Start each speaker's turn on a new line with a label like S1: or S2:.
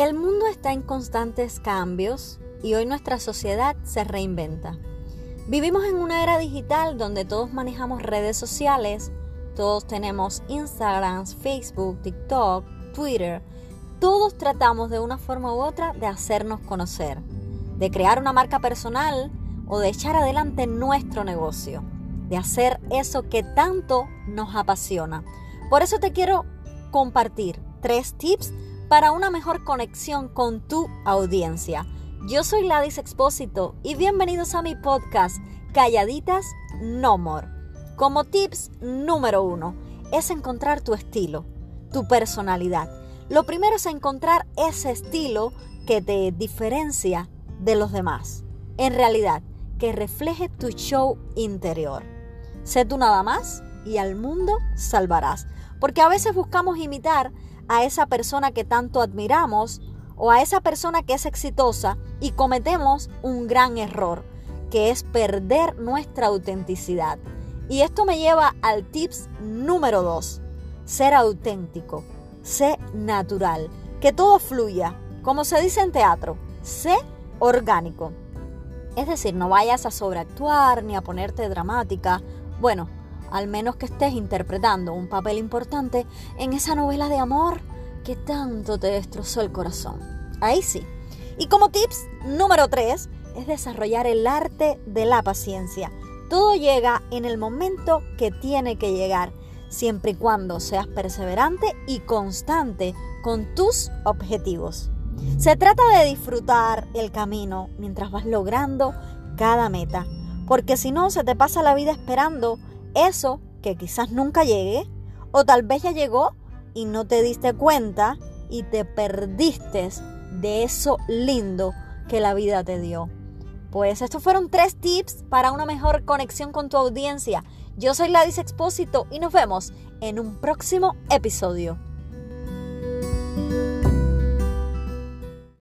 S1: El mundo está en constantes cambios y hoy nuestra sociedad se reinventa. Vivimos en una era digital donde todos manejamos redes sociales, todos tenemos Instagram, Facebook, TikTok, Twitter. Todos tratamos de una forma u otra de hacernos conocer, de crear una marca personal o de echar adelante nuestro negocio, de hacer eso que tanto nos apasiona. Por eso te quiero compartir tres tips para una mejor conexión con tu audiencia. Yo soy Ladis Expósito y bienvenidos a mi podcast Calladitas No More. Como tips número uno es encontrar tu estilo, tu personalidad. Lo primero es encontrar ese estilo que te diferencia de los demás. En realidad, que refleje tu show interior. Sé tú nada más y al mundo salvarás. Porque a veces buscamos imitar a esa persona que tanto admiramos o a esa persona que es exitosa y cometemos un gran error, que es perder nuestra autenticidad. Y esto me lleva al tips número 2, ser auténtico, sé natural, que todo fluya, como se dice en teatro, sé orgánico. Es decir, no vayas a sobreactuar ni a ponerte dramática. Bueno, al menos que estés interpretando un papel importante en esa novela de amor que tanto te destrozó el corazón. Ahí sí. Y como tips número 3 es desarrollar el arte de la paciencia. Todo llega en el momento que tiene que llegar, siempre y cuando seas perseverante y constante con tus objetivos. Se trata de disfrutar el camino mientras vas logrando cada meta, porque si no se te pasa la vida esperando eso que quizás nunca llegue, o tal vez ya llegó y no te diste cuenta y te perdiste de eso lindo que la vida te dio. Pues estos fueron tres tips para una mejor conexión con tu audiencia. Yo soy Gladys Expósito y nos vemos en un próximo episodio.